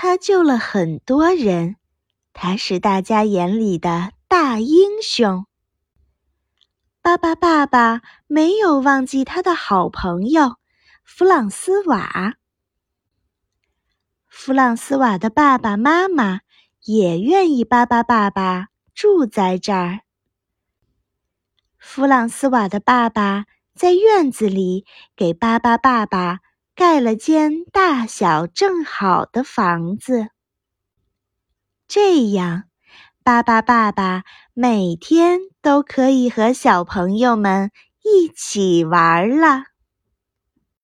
他救了很多人，他是大家眼里的大英雄。巴巴爸爸没有忘记他的好朋友弗朗斯瓦。弗朗斯瓦的爸爸妈妈也愿意巴巴爸爸住在这儿。弗朗斯瓦的爸爸在院子里给巴巴爸爸盖了间大小正好的房子，这样巴巴爸爸每天都可以和小朋友们一起玩了。